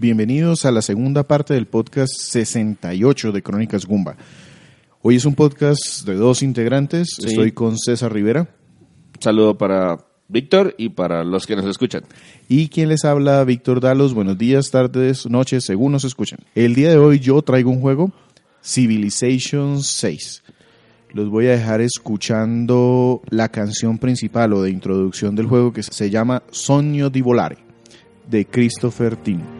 Bienvenidos a la segunda parte del podcast 68 de Crónicas Gumba. Hoy es un podcast de dos integrantes. Sí. Estoy con César Rivera Un saludo para Víctor y para los que nos escuchan. y quien les habla, Víctor Dalos. Buenos días, tardes, noches, según nos escuchan. El día de hoy yo traigo un juego, Civilization 6. Los voy a dejar escuchando la canción principal o de introducción del juego que se llama Sogno di Volare de Christopher Tin.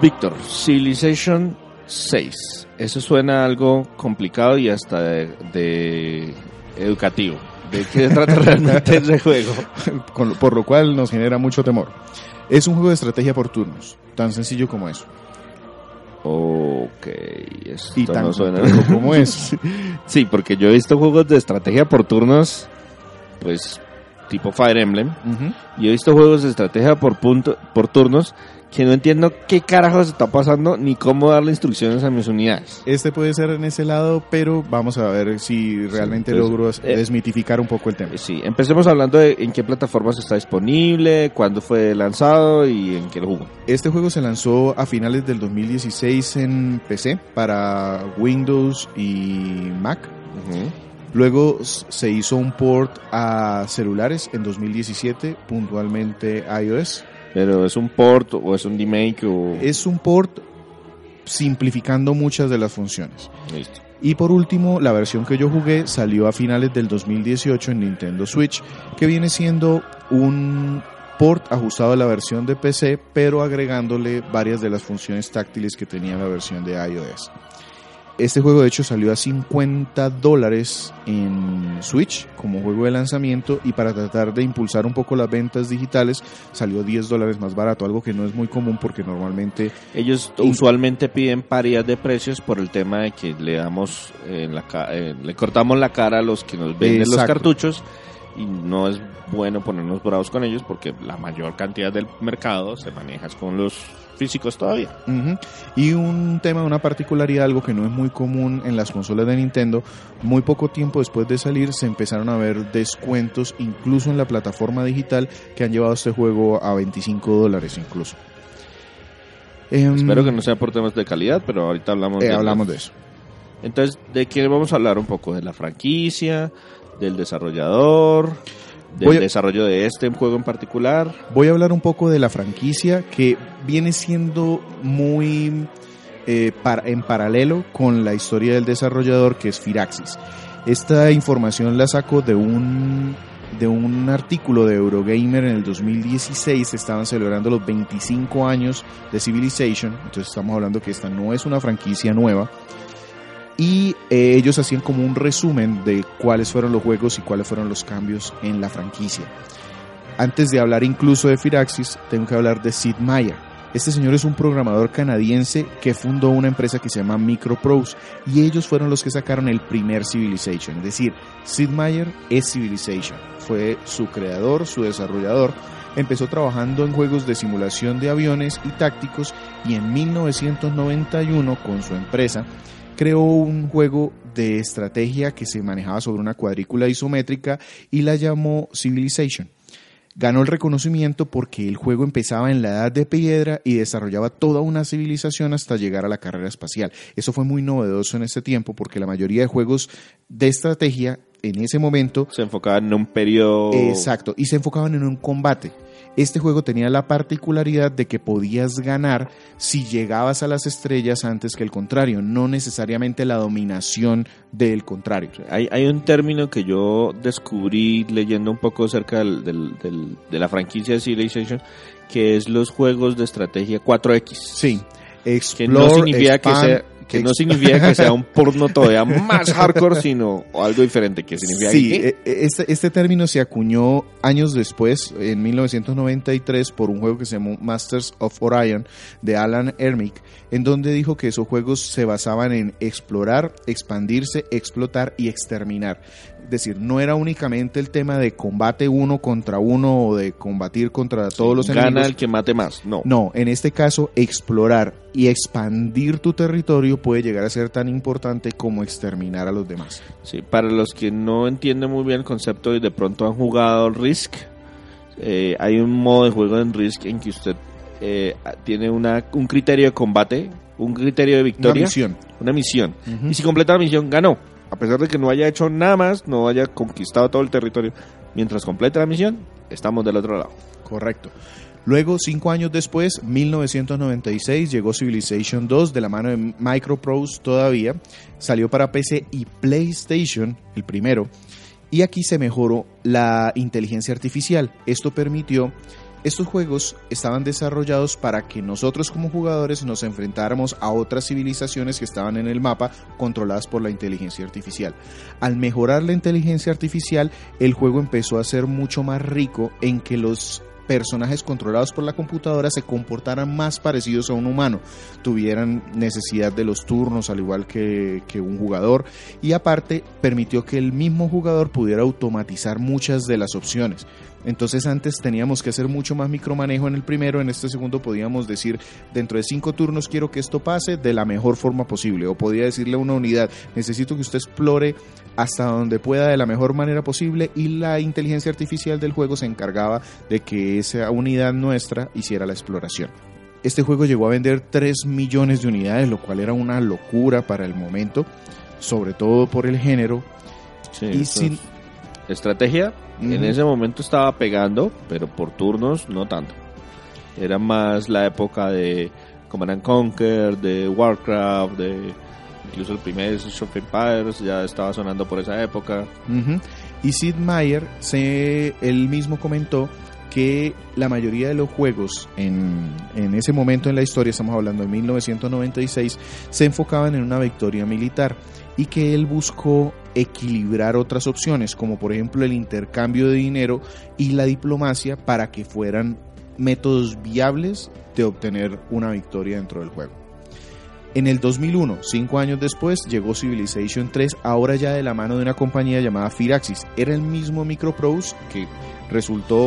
Víctor, Civilization 6. Eso suena algo complicado y hasta de, de educativo. ¿De qué trata realmente ese juego? con por lo cual nos genera mucho temor. Es un juego de estrategia por turnos, tan sencillo como eso. Ok, esto Y tan no suena. como eso. Sí, porque yo he visto juegos de estrategia por turnos, pues tipo Fire Emblem, Ujú. y he visto juegos de estrategia por punto, por turnos que no entiendo qué carajos está pasando ni cómo darle instrucciones a mis unidades. Este puede ser en ese lado, pero vamos a ver si realmente entonces, logro eh, desmitificar un poco el tema. Sí, empecemos hablando de en qué plataformas está disponible, cuándo fue lanzado y en qué lo jugó. Este juego se lanzó a finales del 2016 en PC para Windows y Mac. Luego se hizo un port a celulares en 2017, puntualmente iOS. Pero es un port o es un remake o... Es un port simplificando muchas de las funciones. Listo. Y por último, la versión que yo jugué salió a finales del 2018 en Nintendo Switch, que viene siendo un port ajustado a la versión de PC, pero agregándole varias de las funciones táctiles que tenía la versión de iOS. Este juego de hecho salió a 50 dólares en Switch como juego de lanzamiento y para tratar de impulsar un poco las ventas digitales salió 10 dólares más barato, algo que no es muy común porque normalmente Ellos usualmente piden paridad de precios por el tema de que le damos en la eh, le cortamos la cara a los que nos venden los cartuchos y no es bueno ponernos bravos con ellos porque la mayor cantidad del mercado se maneja con los físicos todavía. Y un tema, una particularidad, algo que no es muy común en las consolas de Nintendo, muy poco tiempo después de salir se empezaron a ver descuentos incluso en la plataforma digital que han llevado este juego a 25 dólares incluso. Em, Espero que no sea por temas de calidad, pero ahorita hablamos eh, de hablamos de eso. Entonces, ¿de qué vamos a hablar un poco? De la franquicia, del desarrollador, del Voy a- desarrollo de este juego en particular. Voy a hablar un poco de la franquicia que viene siendo muy eh, en paralelo con la historia del desarrollador que es Firaxis. Esta información la saco de un de un artículo de Eurogamer en el 2016 estaban celebrando los 25 años de Civilization, entonces estamos hablando que esta no es una franquicia nueva y eh, ellos hacían como un resumen de cuáles fueron los juegos y cuáles fueron los cambios en la franquicia. Antes de hablar incluso de Firaxis, tengo que hablar de Sid Meier. Este señor es un programador canadiense que fundó una empresa que se llama Microprose y ellos fueron los que sacaron el primer Civilization. Es decir, Sid Meier es Civilization. Fue su creador, su desarrollador. Empezó trabajando en juegos de simulación de aviones y tácticos y en 1991 con su empresa creó un juego de estrategia que se manejaba sobre una cuadrícula isométrica y la llamó Civilization. Ganó el reconocimiento porque el juego empezaba en la edad de piedra y desarrollaba toda una civilización hasta llegar a la carrera espacial. Eso fue muy novedoso en ese tiempo porque la mayoría de juegos de estrategia en ese momento Se enfocaba en un periodo... Exacto, y se enfocaban en un combate. Este juego tenía la particularidad de que podías ganar si llegabas a las estrellas antes que el contrario, no necesariamente la dominación del contrario. Hay, hay un término que yo descubrí leyendo un poco acerca del, del- del- de la franquicia de Civilization, que es los juegos de estrategia 4X. Sí, Que explore, no significa que sea, Que no significa que sea un porno todavía más hardcore, sino algo diferente. que significa Sí, e- e- este, este término se acuñó años después, en 1993, por un juego que se llamó Masters of Orion de Alan Ermick, en donde dijo que esos juegos se basaban en explorar, expandirse, explotar y exterminar. Es decir, no era únicamente el tema de combate uno contra uno o de combatir contra todos los Gana enemigos. el que mate más. No. No, en este caso, explorar y expandir tu territorio puede llegar a ser tan importante como exterminar a los demás. Sí, para los que no entienden muy bien el concepto y de pronto han jugado Risk, eh, hay un modo de juego en Risk en que usted eh, tiene una, un criterio de combate, un criterio de Una victoria, misión. una misión. Y si completa la misión, ganó. A pesar de que no haya hecho nada más, no haya conquistado todo el territorio. Mientras complete la misión, estamos del otro lado. Correcto. Luego, cinco años después, 1996, llegó Civilization 2 de la mano de Microprose todavía. Salió para PC y PlayStation, el primero. Y aquí se mejoró la inteligencia artificial. Esto permitió... Estos juegos estaban desarrollados para que nosotros como jugadores nos enfrentáramos a otras civilizaciones que estaban en el mapa controladas por la inteligencia artificial. Al mejorar la inteligencia artificial, el juego empezó a ser mucho más rico en que los personajes controlados por la computadora se comportaran más parecidos a un humano, tuvieran necesidad de los turnos al igual que, que un jugador y aparte permitió que el mismo jugador pudiera automatizar muchas de las opciones. Entonces antes teníamos que hacer mucho más micromanejo en el primero, en este segundo podíamos decir dentro de cinco turnos quiero que esto pase de la mejor forma posible o podía decirle a una unidad necesito que usted explore hasta donde pueda de la mejor manera posible y la inteligencia artificial del juego se encargaba de que esa unidad nuestra hiciera la exploración. Este juego llegó a vender 3 millones de unidades, lo cual era una locura para el momento, sobre todo por el género. Sí, y eso Estrategia, en ese momento estaba pegando, pero por turnos no tanto. Era más la época de Command and Conquer, de Warcraft, de incluso el primer Age of Empires ya estaba sonando por esa época. Ujú. Y Sid Meier, se, él mismo comentó que la mayoría de los juegos en, en ese momento en la historia, estamos hablando de 1996, se enfocaban en una victoria militar y que él buscó equilibrar otras opciones, como por ejemplo el intercambio de dinero y la diplomacia para que fueran métodos viables de obtener una victoria dentro del juego. En el 2001, cinco años después, llegó Civilization 3, ahora ya de la mano de una compañía llamada Firaxis. Era el mismo Microprose que resultó,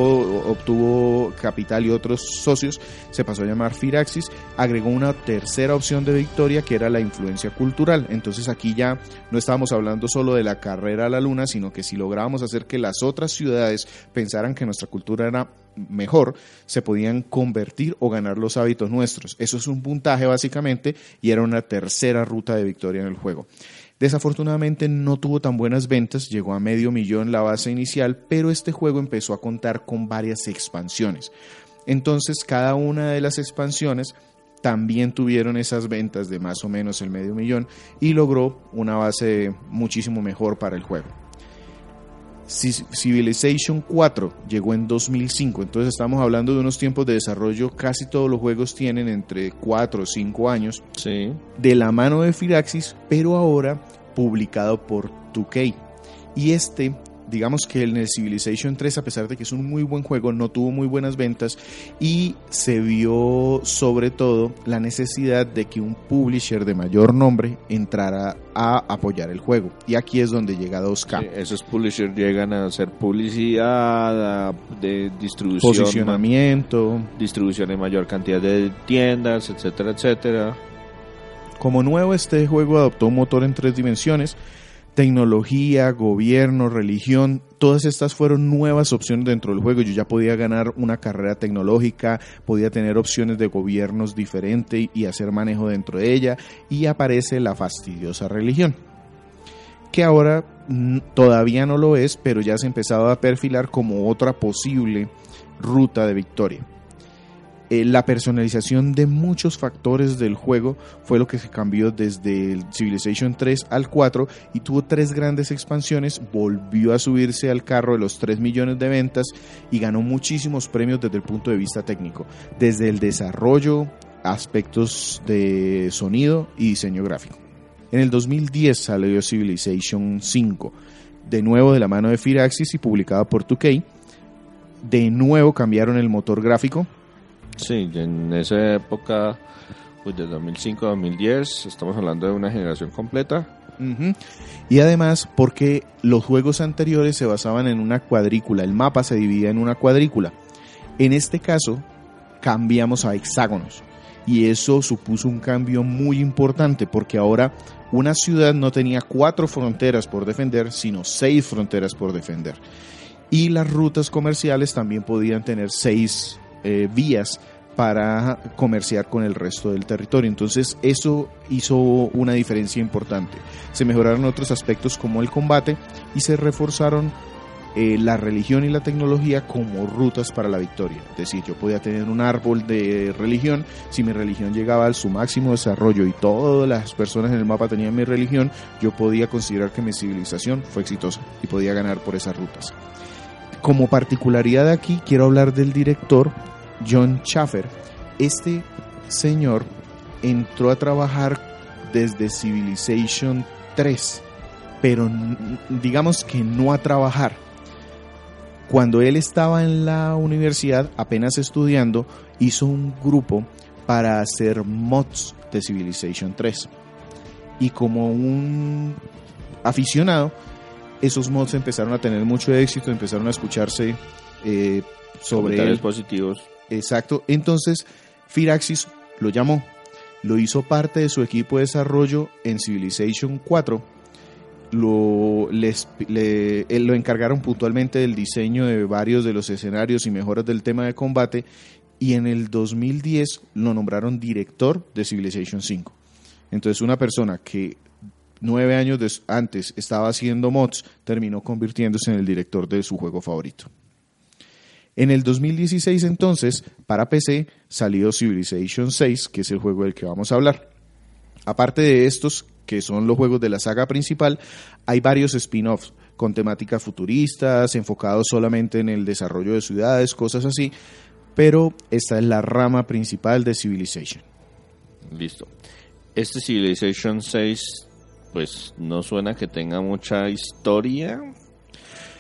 obtuvo capital y otros socios, se pasó a llamar Firaxis, agregó una tercera opción de victoria que era la influencia cultural. Entonces aquí ya no estábamos hablando solo de la carrera a la luna, sino que si lográbamos hacer que las otras ciudades pensaran que nuestra cultura era mejor, se podían convertir o ganar los hábitos nuestros. Eso es un puntaje básicamente y era una tercera ruta de victoria en el juego. Desafortunadamente no tuvo tan buenas ventas, llegó a medio millón la base inicial, pero este juego empezó a contar con varias expansiones. Entonces cada una de las expansiones también tuvieron esas ventas de más o menos el medio millón y logró una base muchísimo mejor para el juego. Ci- Civilization 4 llegó en 2005, entonces estamos hablando de unos tiempos de desarrollo, casi todos los juegos tienen entre 4 o 5 años, Sí. de la mano de Firaxis, pero ahora publicado por 2K. Y este, digamos que en el Civilization 3, a pesar de que es un muy buen juego, no tuvo muy buenas ventas y se vio sobre todo la necesidad de que un publisher de mayor nombre entrara a apoyar el juego. Y aquí es donde llega 2K. Sí, esos publishers llegan a hacer publicidad, a- de distribución, Posicionamiento, distribución en mayor cantidad de tiendas, etcétera, etcétera. Como nuevo, este juego adoptó un motor en tres dimensiones. Tecnología, gobierno, religión, todas estas fueron nuevas opciones dentro del juego. Yo ya podía ganar una carrera tecnológica, podía tener opciones de gobiernos diferentes y hacer manejo dentro de ella. Y aparece la fastidiosa religión, que ahora todavía no lo es, pero ya se empezaba a perfilar como otra posible ruta de victoria. Eh, la personalización de muchos factores del juego fue lo que se cambió desde Civilization 3 al 4 y tuvo tres grandes expansiones, volvió a subirse al carro de los 3 millones de ventas y ganó muchísimos premios desde el punto de vista técnico, desde el desarrollo aspectos de sonido y diseño gráfico. En el 2010 salió Civilization 5, de nuevo de la mano de Firaxis y publicado por 2K. De nuevo cambiaron el motor gráfico. Sí, en esa época, pues de 2005 a 2010, estamos hablando de una generación completa. Y además porque los juegos anteriores se basaban en una cuadrícula, el mapa se dividía en una cuadrícula. En este caso cambiamos a hexágonos y eso supuso un cambio muy importante porque ahora una ciudad no tenía cuatro fronteras por defender, sino seis fronteras por defender. Y las rutas comerciales también podían tener seis eh, vías para comerciar con el resto del territorio. Entonces eso hizo una diferencia importante. Se mejoraron otros aspectos como el combate y se reforzaron eh, la religión y la tecnología como rutas para la victoria. Es decir, yo podía tener un árbol de religión, si mi religión llegaba a su máximo desarrollo y todas las personas en el mapa tenían mi religión, yo podía considerar que mi civilización fue exitosa y podía ganar por esas rutas. Como particularidad aquí, quiero hablar del director John Schaffer. Este señor entró a trabajar desde Civilization 3, pero digamos que no a trabajar. Cuando él estaba en la universidad, apenas estudiando, hizo un grupo para hacer mods de Civilization 3. Y como un aficionado, esos mods empezaron a tener mucho éxito, empezaron a escucharse eh, sobre Comentarios él. positivos. Exacto. Entonces, Firaxis lo llamó, lo hizo parte de su equipo de desarrollo en Civilization 4. Lo, les, le- él lo encargaron puntualmente del diseño de varios de los escenarios y mejoras del tema de combate. Y en el 2010 lo nombraron director de Civilization 5. Entonces, una persona que nueve años antes estaba haciendo mods terminó convirtiéndose en el director de su juego favorito. En el 2016 entonces, para PC, salió Civilization 6, que es el juego del que vamos a hablar. Aparte de estos, que son los juegos de la saga principal, hay varios spin-offs con temáticas futuristas, enfocados solamente en el desarrollo de ciudades, cosas así, pero esta es la rama principal de Civilization. Listo. Este Civilization 6, pues no suena que tenga mucha historia.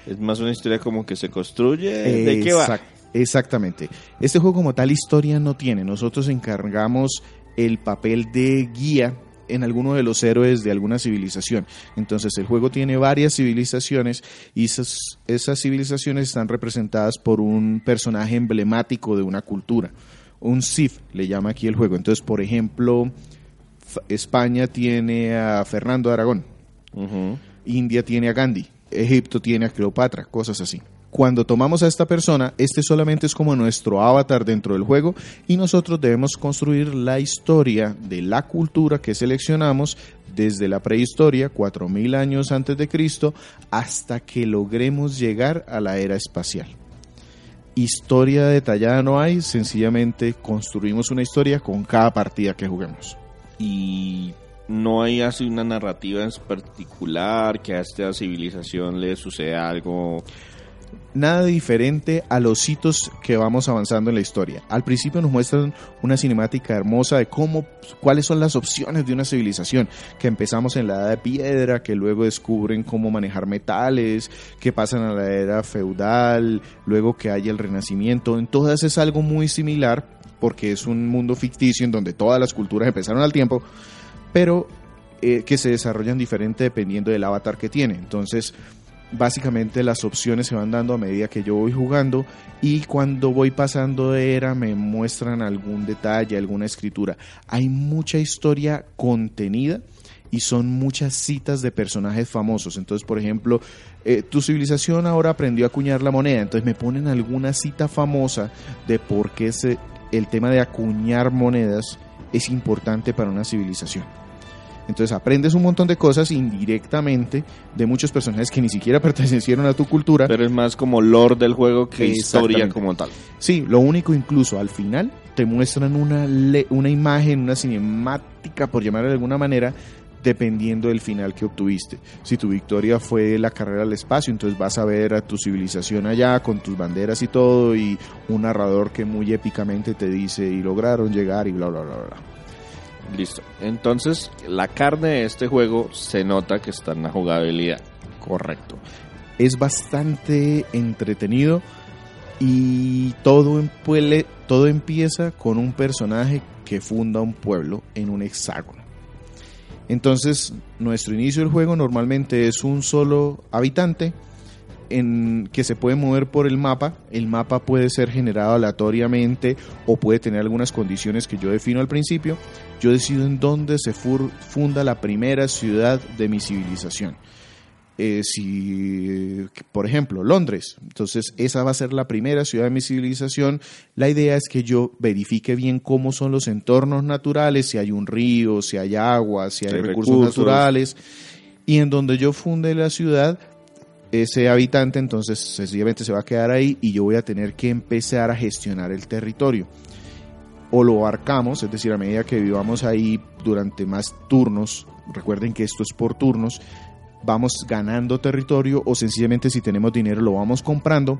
Es más una historia como que se construye. ¿De qué va? Exact- Exactamente. Este juego como tal historia no tiene. Nosotros encargamos el papel de guía en alguno de los héroes de alguna civilización. Entonces el juego tiene varias civilizaciones y esas, esas civilizaciones están representadas por un personaje emblemático de una cultura. Un Sith le llama aquí el juego. Entonces, por ejemplo, España tiene a Fernando Aragón. India tiene a Gandhi, Egipto tiene a Cleopatra, cosas así. Cuando tomamos a esta persona, este solamente es como nuestro avatar dentro del juego y nosotros debemos construir la historia de la cultura que seleccionamos desde la prehistoria, 4000 años antes de Cristo, hasta que logremos llegar a la era espacial. Historia detallada no hay, sencillamente construimos una historia con cada partida que juguemos. Y no hay así una narrativa en particular que a esta civilización le suceda algo. nada diferente a los hitos que vamos avanzando en la historia. Al principio nos muestran una cinemática hermosa de cómo, cuáles son las opciones de una civilización, que empezamos en la edad de piedra, que luego descubren cómo manejar metales, que pasan a la era feudal, luego que hay el renacimiento. En todas es algo muy similar, porque es un mundo ficticio en donde todas las culturas empezaron al tiempo, pero eh, que se desarrollan diferente dependiendo del avatar que tiene. Entonces, básicamente las opciones se van dando a medida que yo voy jugando y cuando voy pasando de era me muestran algún detalle, alguna escritura. Hay mucha historia contenida y son muchas citas de personajes famosos. Entonces, por ejemplo, eh, tu civilización ahora aprendió a acuñar la moneda, entonces me ponen alguna cita famosa de por qué se- el tema de acuñar monedas es importante para una civilización. Entonces aprendes un montón de cosas indirectamente de muchos personajes que ni siquiera pertenecieron a tu cultura. Pero es más como lore del juego que historia como tal. Sí, lo único incluso al final te muestran una, le- una imagen, una cinemática, por llamarla de alguna manera, dependiendo del final que obtuviste. Si tu victoria fue la carrera al espacio, entonces vas a ver a tu civilización allá con tus banderas y todo y un narrador que muy épicamente te dice y lograron llegar y bla bla bla bla. Listo. Entonces, la carne de este juego se nota que está en la jugabilidad. Correcto. Es bastante entretenido y todo, todo empieza con un personaje que funda un pueblo en un hexágono. Entonces, nuestro inicio del juego normalmente es un solo habitante en que se puede mover por el mapa. El mapa puede ser generado aleatoriamente o puede tener algunas condiciones que yo defino al principio. Yo decido en dónde se funda la primera ciudad de mi civilización. Eh, si, por ejemplo, Londres, entonces esa va a ser la primera ciudad de mi civilización. La idea es que yo verifique bien cómo son los entornos naturales, si hay un río, si hay agua, si hay, recursos, naturales, y en donde yo funde la ciudad, ese habitante entonces sencillamente se va a quedar ahí y yo voy a tener que empezar a gestionar el territorio. O lo abarcamos, es decir, a medida que vivamos ahí durante más turnos, recuerden que esto es por turnos, vamos ganando territorio o sencillamente si tenemos dinero lo vamos comprando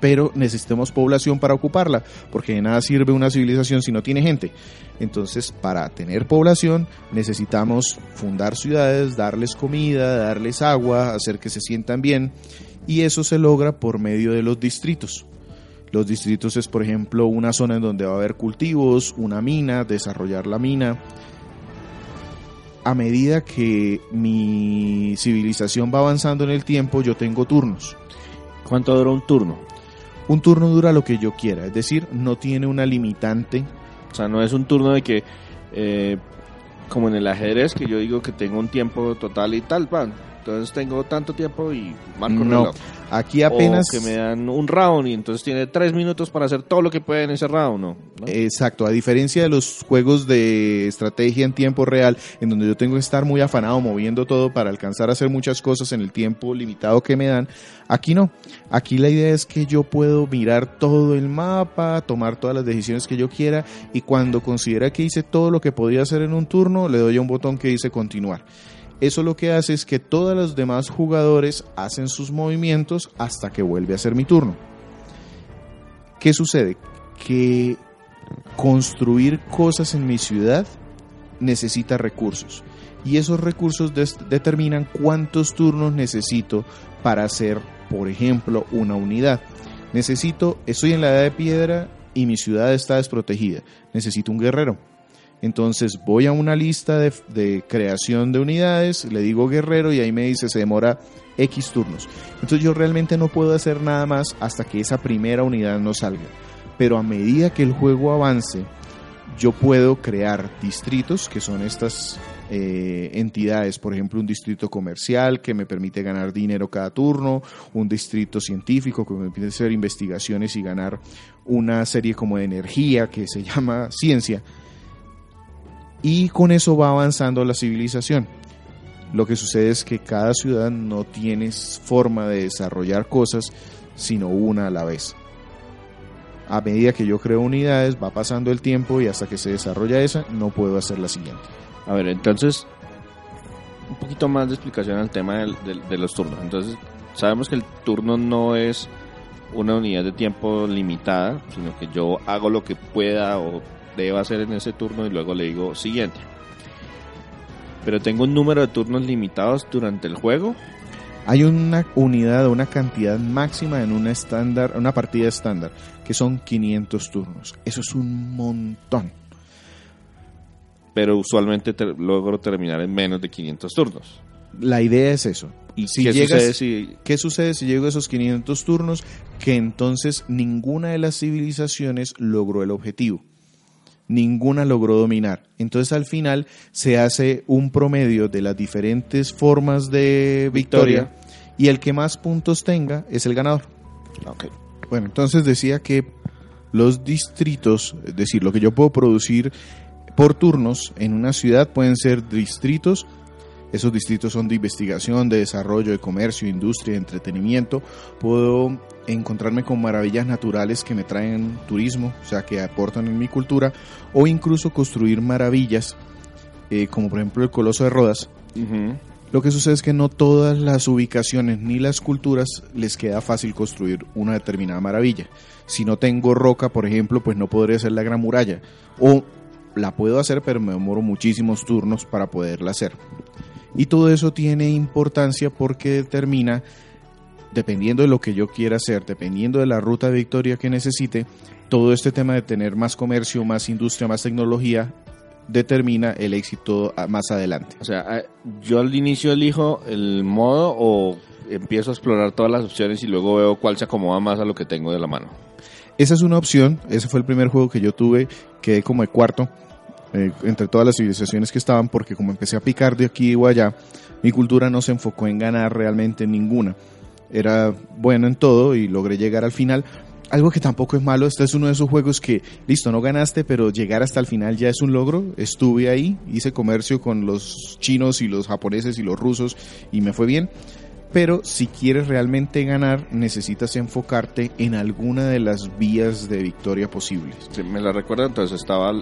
pero necesitamos población para ocuparla, porque de nada sirve una civilización si no tiene gente. Entonces, para tener población, necesitamos fundar ciudades, darles comida, darles agua, hacer que se sientan bien, y eso se logra por medio de los distritos. Los distritos es, por ejemplo, una zona en donde va a haber cultivos, una mina, desarrollar la mina, a medida que mi civilización va avanzando en el tiempo, yo tengo turnos. ¿Cuánto dura un turno? Un turno dura lo que yo quiera, es decir, no tiene una limitante. O sea, no es un turno de que, eh, como en el ajedrez, que yo digo que tengo un tiempo total y tal, pan. Entonces tengo tanto tiempo y marco no. Aquí apenas... que me dan un round y entonces tiene tres minutos para hacer todo lo que puede en ese round, ¿no? Exacto, a diferencia de los juegos de estrategia en tiempo real, en donde yo tengo que estar muy afanado moviendo todo para alcanzar a hacer muchas cosas en el tiempo limitado que me dan, aquí no. Aquí la idea es que yo puedo mirar todo el mapa, tomar todas las decisiones que yo quiera y cuando considera que hice todo lo que podía hacer en un turno, le doy a un botón que dice continuar. Eso lo que hace es que todos los demás jugadores hacen sus movimientos hasta que vuelve a ser mi turno. ¿Qué sucede? Que construir cosas en mi ciudad necesita recursos. Y esos recursos determinan cuántos turnos necesito para hacer, por ejemplo, una unidad. Necesito, estoy en la edad de piedra y mi ciudad está desprotegida. Necesito un guerrero entonces voy a una lista de, creación de unidades, le digo guerrero y ahí me dice se demora X turnos. Entonces yo realmente no puedo hacer nada más hasta que esa primera unidad no salga. Pero a medida que el juego avance, yo puedo crear distritos, que son estas eh, entidades, por ejemplo, un distrito comercial que me permite ganar dinero cada turno, un distrito científico que me permite hacer investigaciones y ganar una serie como de energía que se llama ciencia y con eso va avanzando la civilización. Lo que sucede es que cada ciudad no tiene forma de desarrollar cosas sino una a la vez. A medida que yo creo unidades, va pasando el tiempo y hasta que se desarrolla esa, no puedo hacer la siguiente. A ver, entonces, un poquito más de explicación al tema de los turnos. Entonces, sabemos que el turno no es una unidad de tiempo limitada, sino que yo hago lo que pueda o deba hacer en ese turno y luego le digo siguiente. Pero tengo un número de turnos limitados durante el juego. Hay una unidad o una cantidad máxima en una estándar, una partida estándar, que son 500 turnos. Eso es un montón. Pero usualmente logro terminar en menos de 500 turnos. La idea es eso. ¿Y si ¿Qué, sucede si... ¿Qué sucede si llego a esos 500 turnos? Que entonces ninguna de las civilizaciones logró el objetivo ninguna logró dominar. Entonces al final se hace un promedio de las diferentes formas de victoria, y el que más puntos tenga es el ganador. Okay. Bueno, entonces decía que los distritos, es decir, lo que yo puedo producir por turnos en una ciudad pueden ser distritos esos distritos son de investigación, de desarrollo, de comercio, industria, de entretenimiento. Puedo encontrarme con maravillas naturales que me traen turismo, o sea, que aportan en mi cultura, o incluso construir maravillas eh, como por ejemplo el Coloso de Rodas, lo que sucede es que no todas las ubicaciones ni las culturas les queda fácil construir una determinada maravilla. Si no tengo roca, por ejemplo, pues no podré hacer la gran muralla. O la puedo hacer, pero me demoro muchísimos turnos para poderla hacer. Y todo eso tiene importancia porque determina, dependiendo de lo que yo quiera hacer, dependiendo de la ruta de victoria que necesite, todo este tema de tener más comercio, más industria, más tecnología, determina el éxito más adelante. O sea, ah, yo al inicio elijo el modo o empiezo a explorar todas las opciones y luego veo cuál se acomoda más a lo que tengo de la mano. Esa es una opción, ese fue el primer juego que yo tuve, quedé como de cuarto eh, entre todas las civilizaciones que estaban, porque como empecé a picar de aquí o allá, mi cultura no se enfocó en ganar realmente en ninguna. Era bueno en todo y logré llegar al final. Algo que tampoco es malo, este es uno de esos juegos que, listo, no ganaste, pero llegar hasta el final ya es un logro. Estuve ahí, hice comercio con los chinos y los japoneses y los rusos y me fue bien. Pero si quieres realmente ganar, necesitas enfocarte en alguna de las vías de victoria posibles. Si me la recuerda, entonces estaba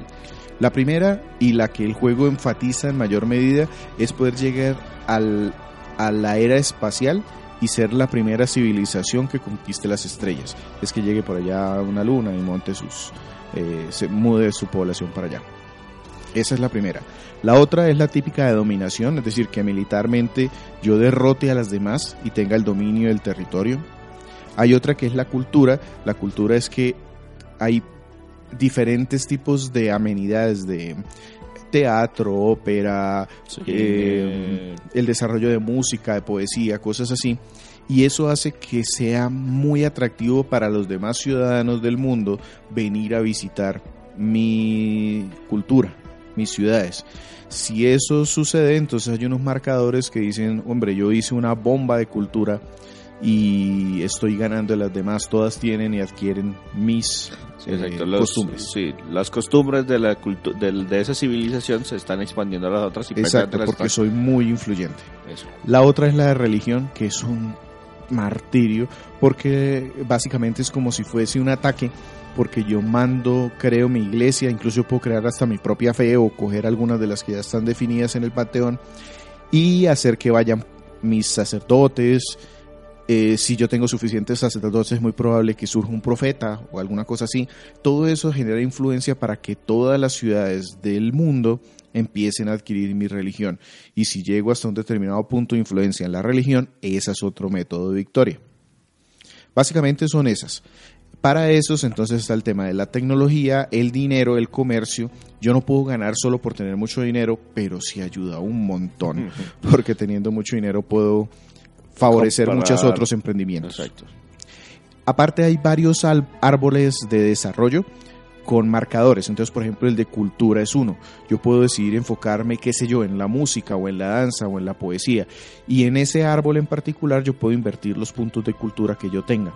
La primera y la que el juego enfatiza en mayor medida es poder llegar al, a la era espacial y ser la primera civilización que conquiste las estrellas. Es que llegue por allá una luna y monte sus, eh, se mude su población para allá. Esa es la primera. La otra es la típica de dominación, es decir, que militarmente yo derrote a las demás y tenga el dominio del territorio. Hay otra que es la cultura. La cultura es que hay diferentes tipos de amenidades de teatro, ópera, eh, el desarrollo de música, de poesía, cosas así. Y eso hace que sea muy atractivo para los demás ciudadanos del mundo venir a visitar mi cultura, mis ciudades. Si eso sucede, entonces hay unos marcadores que dicen, hombre, yo hice una bomba de cultura y estoy ganando las demás, todas tienen y adquieren mis Sí, eh. Los- costumbres. Sí, las costumbres de la del- de esa civilización se están expandiendo a las otras y Exacto, porque están- soy muy influyente. Eso. La otra es la de religión, que es un martirio, porque básicamente es como si fuese un ataque, porque yo mando, creo mi iglesia, incluso puedo crear hasta mi propia fe o coger algunas de las que ya están definidas en el panteón y hacer que vayan mis sacerdotes. Eh, si yo tengo suficientes sacerdotes, es muy probable que surja un profeta o alguna cosa así. Todo eso genera influencia para que todas las ciudades del mundo empiecen a adquirir mi religión. Y si llego hasta un determinado punto de influencia en la religión, ese es otro método de victoria. Básicamente son esas. Para esos entonces está el tema de la tecnología, el dinero, el comercio. Yo no puedo ganar solo por tener mucho dinero, pero sí ayuda un montón, porque teniendo mucho dinero puedo favorecer muchos otros emprendimientos. Exacto. Aparte hay varios árboles de desarrollo con marcadores. Entonces, por ejemplo, el de cultura es uno. Yo puedo decidir enfocarme, qué sé yo, en la música o en la danza o en la poesía. Y en ese árbol en particular yo puedo invertir los puntos de cultura que yo tenga.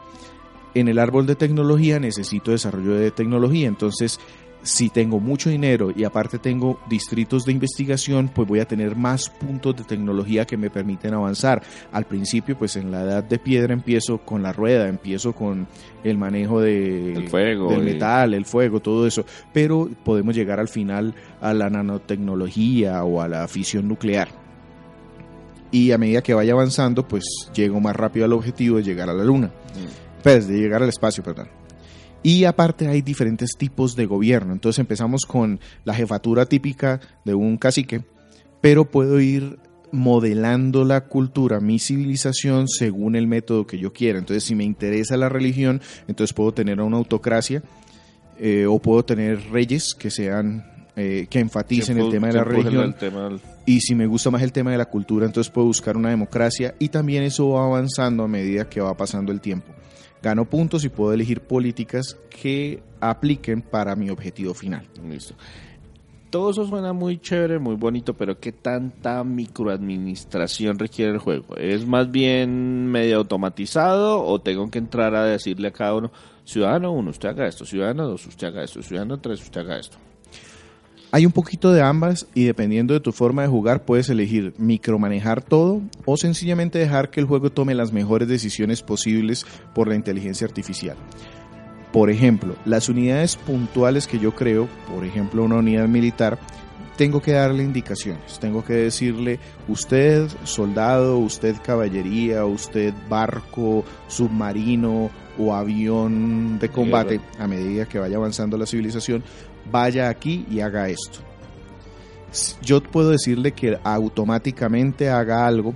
En el árbol de tecnología necesito desarrollo de tecnología. Entonces, si tengo mucho dinero y aparte tengo distritos de investigación, pues voy a tener más puntos de tecnología que me permiten avanzar. Al principio, pues en la edad de piedra empiezo con la rueda, empiezo con el manejo de, El fuego del y- metal, el fuego, todo eso. Pero podemos llegar al final a la nanotecnología o a la fisión nuclear. Y a medida que vaya avanzando, pues llego más rápido al objetivo de llegar a la luna. Pues de llegar al espacio, perdón. Y aparte hay diferentes tipos de gobierno. Entonces empezamos con la jefatura típica de un cacique, pero puedo ir modelando la cultura, mi civilización, según el método que yo quiera. Entonces, si me interesa la religión, entonces puedo tener una autocracia eh, o puedo tener reyes que sean eh, que enfaticen el tema de la religión. del- Y si me gusta más el tema de la cultura, entonces puedo buscar una democracia y también eso va avanzando a medida que va pasando el tiempo. Gano puntos y puedo elegir políticas que apliquen para mi objetivo final. Listo. Todo eso suena muy chévere, muy bonito, pero ¿qué tanta microadministración requiere el juego? ¿Es más bien medio automatizado o tengo que entrar a decirle a cada uno, ciudadano 1, usted haga esto, ciudadano 2, usted haga esto, ciudadano 3, usted haga esto? Hay un poquito de ambas y dependiendo de tu forma de jugar puedes elegir micromanejar todo o sencillamente dejar que el juego tome las mejores decisiones posibles por la inteligencia artificial. Por ejemplo, las unidades puntuales que yo creo, por ejemplo una unidad militar, tengo que darle indicaciones, tengo que decirle usted soldado, usted caballería, usted barco, submarino o avión de combate a medida que vaya avanzando la civilización, vaya aquí y haga esto. Yo puedo decirle que automáticamente haga algo,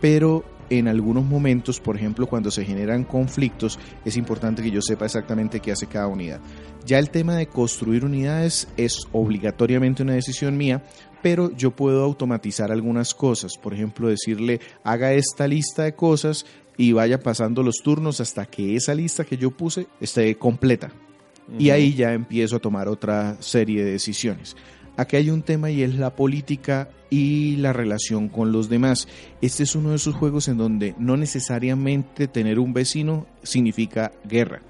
pero en algunos momentos, por ejemplo, cuando se generan conflictos, es importante que yo sepa exactamente qué hace cada unidad. Ya el tema de construir unidades es obligatoriamente una decisión mía, pero yo puedo automatizar algunas cosas. Por ejemplo, decirle, haga esta lista de cosas y vaya pasando los turnos hasta que esa lista que yo puse esté completa. Y ahí ya empiezo a tomar otra serie de decisiones. Aquí hay un tema y es la política y la relación con los demás. Este es uno de esos juegos en donde no necesariamente tener un vecino significa guerra.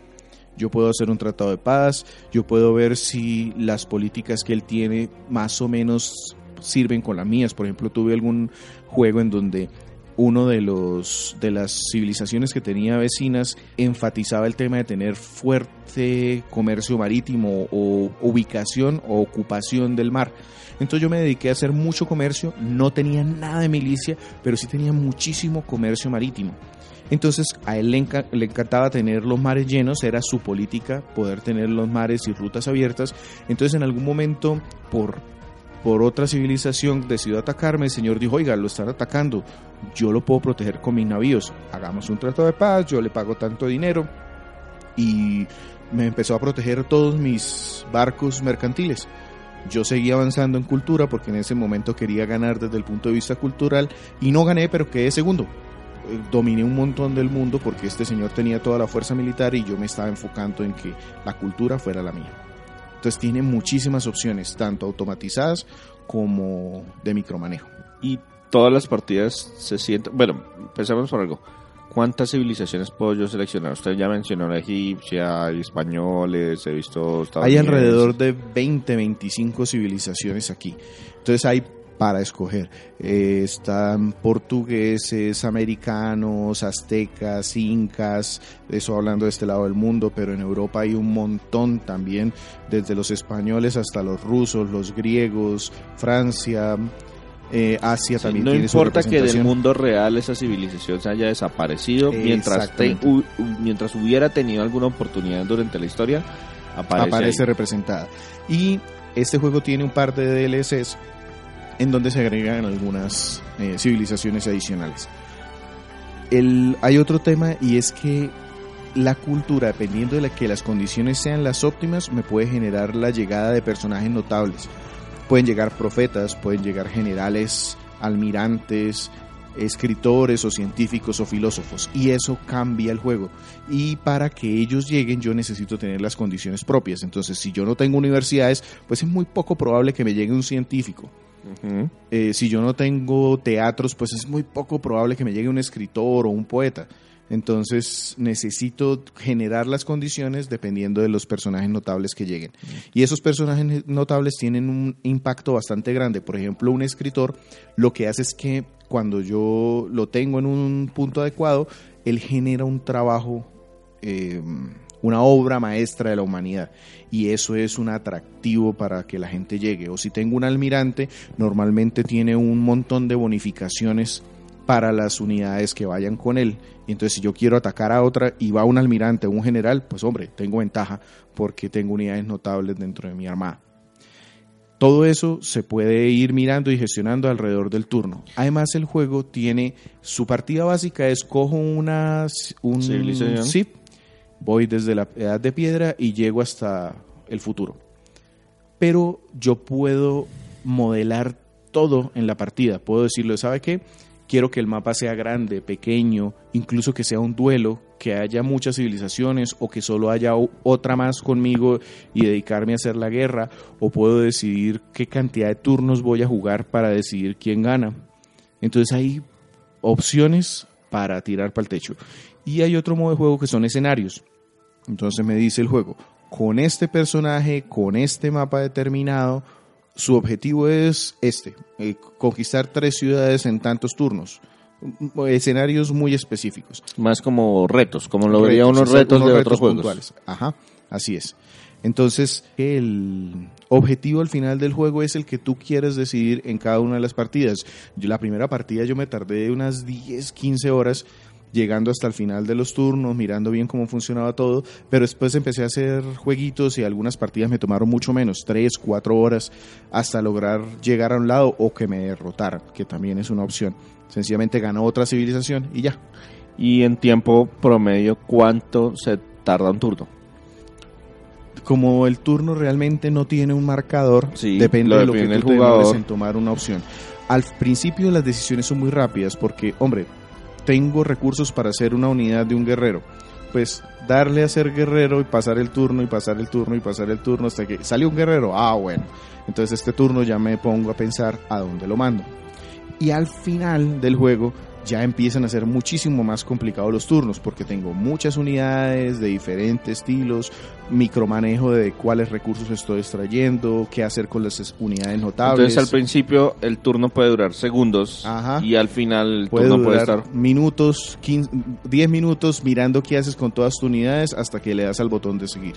Yo puedo hacer un tratado de paz, yo puedo ver si las políticas que él tiene más o menos sirven con las mías. Por ejemplo, tuve algún juego en donde uno de los de las civilizaciones que tenía vecinas enfatizaba el tema de tener fuerte comercio marítimo o ubicación o ocupación del mar. Entonces yo me dediqué a hacer mucho comercio, no tenía nada de milicia, pero sí tenía muchísimo comercio marítimo. Entonces a él le, le, encantaba tener los mares llenos, era su política poder tener los mares y rutas abiertas. Entonces en algún momento, por por otra civilización decidió atacarme, el Señor dijo, oiga, lo están atacando, yo lo puedo proteger con mis navíos, hagamos un trato de paz, yo le pago tanto dinero y me empezó a proteger todos mis barcos mercantiles. Yo seguí avanzando en cultura porque en ese momento quería ganar desde el punto de vista cultural y no gané, pero quedé segundo. Eh, dominé un montón del mundo porque este señor tenía toda la fuerza militar y yo me estaba enfocando en que la cultura fuera la mía. Entonces tiene muchísimas opciones, tanto automatizadas como de micromanejo. Y todas las partidas se sienten... Bueno, pensemos por algo. ¿Cuántas civilizaciones puedo yo seleccionar? Usted ya mencionó la egipcia, hay españoles, he visto Hay alrededor de 20, 25 civilizaciones aquí. Entonces hay para escoger. Eh, están portugueses, americanos, aztecas, incas, eso hablando de este lado del mundo, pero en Europa hay un montón también, desde los españoles hasta los rusos, los griegos, Francia, eh, Asia también no importa que del mundo real esa civilización se haya desaparecido mientras mientras hubiera tenido alguna oportunidad durante la historia aparece, aparece representada. Y este juego tiene un par de DLCs en donde se agregan algunas eh, civilizaciones adicionales. Hay otro tema y es que la cultura, dependiendo de que las condiciones sean las óptimas, me puede generar la llegada de personajes notables. Pueden llegar profetas, pueden llegar generales, almirantes, escritores o científicos o filósofos y eso cambia el juego y para que ellos lleguen yo necesito tener las condiciones propias entonces si yo no tengo universidades pues es muy poco probable que me llegue un científico eh, si yo no tengo teatros, pues es muy poco probable que me llegue un escritor o un poeta. Entonces necesito generar las condiciones dependiendo de los personajes notables que lleguen. Y esos personajes notables tienen un impacto bastante grande. Por ejemplo, un escritor lo que hace es que cuando yo lo tengo en un punto adecuado, él genera un trabajo eh, una obra maestra de la humanidad y eso es un atractivo para que la gente llegue. O si tengo un almirante, normalmente tiene un montón de bonificaciones para las unidades que vayan con él. Y entonces si yo quiero atacar a otra y va un almirante o un general, pues hombre, tengo ventaja porque tengo unidades notables dentro de mi armada. Todo eso se puede ir mirando y gestionando alrededor del turno. Además, el juego tiene su partida básica es cojo una un zip voy desde la edad de piedra y llego hasta el futuro. Pero yo puedo modelar todo en la partida. Puedo decirle, ¿sabe qué? Quiero que el mapa sea grande, pequeño, incluso que sea un duelo, que haya muchas civilizaciones o que solo haya otra más conmigo y dedicarme a hacer la guerra. O puedo decidir qué cantidad de turnos voy a jugar para decidir quién gana. Entonces hay opciones para tirar para el techo. Y hay otro modo de juego que son escenarios. Entonces me dice el juego, con este personaje, con este mapa determinado, su objetivo es este, eh, conquistar tres ciudades en tantos turnos. Escenarios muy específicos. Más como retos, como lo vería unos retos, de otros juegos. Ajá, así es. Entonces, el objetivo al final del juego es el que tú quieres decidir en cada una de las partidas. Yo, la primera partida yo me tardé unas 10, 15 horas llegando hasta el final de los turnos, mirando bien cómo funcionaba todo, pero después empecé a hacer jueguitos y algunas partidas me tomaron mucho menos, 3, 4 horas, hasta lograr llegar a un lado o que me derrotaran, que también es una opción. Sencillamente ganó otra civilización y ya. Y en tiempo promedio, ¿cuánto se tarda un turno? Como el turno realmente no tiene un marcador, Sí, depende de lo que tú el jugador. en tomar una opción. Al principio las decisiones son muy rápidas porque, hombre, tengo recursos para hacer una unidad de un guerrero. Pues darle a ser guerrero y pasar el turno y pasar el turno y pasar el turno hasta que sale un guerrero. Ah, bueno. Entonces este turno ya me pongo a pensar a dónde lo mando. Y al final del juego ya empiezan a ser muchísimo más complicados los turnos porque tengo muchas unidades de diferentes estilos, micromanejo de cuáles recursos estoy extrayendo, qué hacer con las es- unidades notables. Entonces al principio el turno puede durar segundos Ajá. y al final el puede turno puede durar estar... minutos, 15, 10 minutos mirando qué haces con todas tus unidades hasta que le das al botón de seguir.